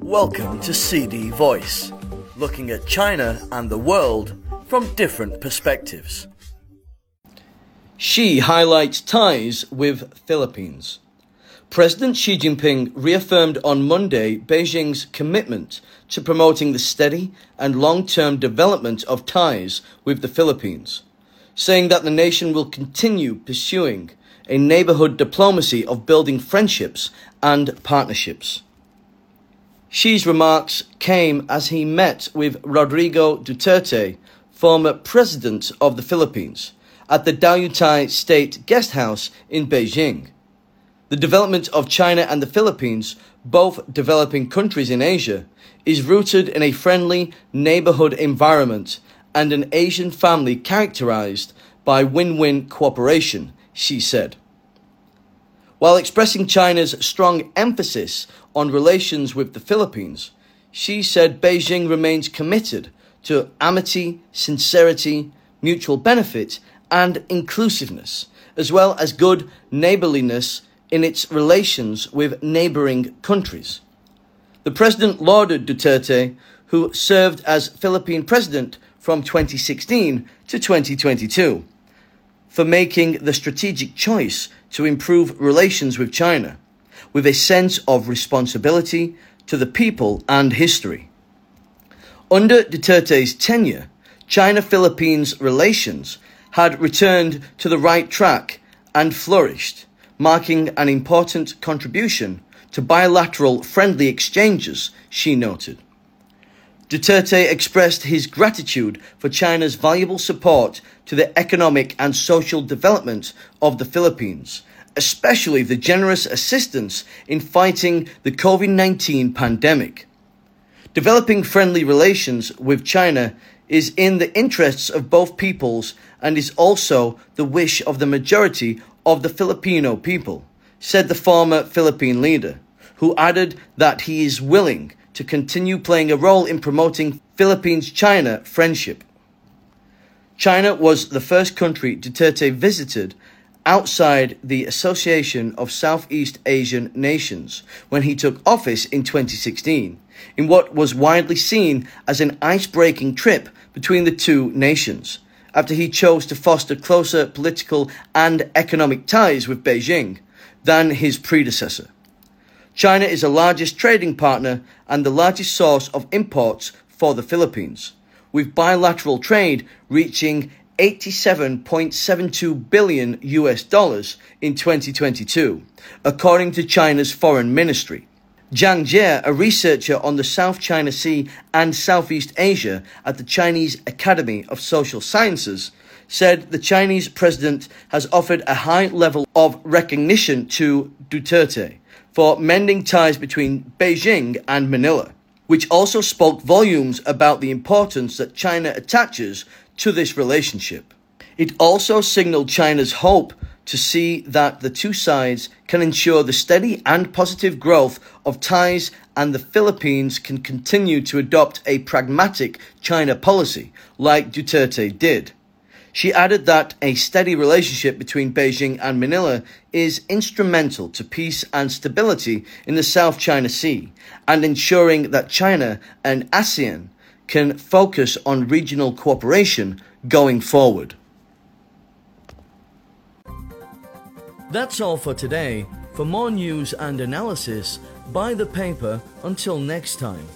Welcome to CD Voice, looking at China and the world from different perspectives. Xi highlights ties with Philippines. President Xi Jinping reaffirmed on Monday Beijing's commitment to promoting the steady and long term development of ties with the Philippines, saying that the nation will continue pursuing a neighborhood diplomacy of building friendships and partnerships. Xi's remarks came as he met with Rodrigo Duterte, former president of the Philippines, at the Diaoyutai State Guest House in Beijing. The development of China and the Philippines, both developing countries in Asia, is rooted in a friendly neighborhood environment and an Asian family characterized by win-win cooperation, Xi said. While expressing China's strong emphasis on relations with the Philippines, Xi said Beijing remains committed to amity, sincerity, mutual benefit, and inclusiveness, as well as good neighborliness in its relations with neighboring countries. The president lauded Duterte, who served as Philippine president from 2016 to 2022, for making the strategic choice to improve relations with China with a sense of responsibility to the people and history. Under Duterte's tenure, China Philippines relations had returned to the right track and flourished, marking an important contribution to bilateral friendly exchanges, Xi noted. Duterte expressed his gratitude for China's valuable support to the economic and social development of the Philippines especially the generous assistance in fighting the COVID 19 pandemic. Developing friendly relations with China is in the interests of both peoples and is also the wish of the majority of the Filipino people, said the former Philippine leader, who added that he is willing to continue playing a role in promoting Philippines China friendship. China was the first country Duterte visited outside the Association of Southeast Asian Nations when he took office in 2016, in what was widely seen as an ice-breaking trip between the two nations, after he chose to foster closer political and economic ties with Beijing than his predecessor. China is the largest trading partner and the largest source of imports for the Philippines, with bilateral trade reaching 87.72 billion US dollars in 2022, according to China's foreign ministry. Zhang Jie, a researcher on the South China Sea and Southeast Asia at the Chinese Academy of Social Sciences, said the Chinese president has offered a high level of recognition to Duterte for mending ties between Beijing and Manila, which also spoke volumes about the importance that China attaches to this relationship. It also signaled China's hope to see that the two sides can ensure the steady and positive growth of ties and the Philippines can continue to adopt a pragmatic China policy like Duterte did. She added that a steady relationship between Beijing and Manila is instrumental to peace and stability in the South China Sea and ensuring that China and ASEAN can focus on regional cooperation going forward. That's all for today. For more news and analysis, buy the paper until next time.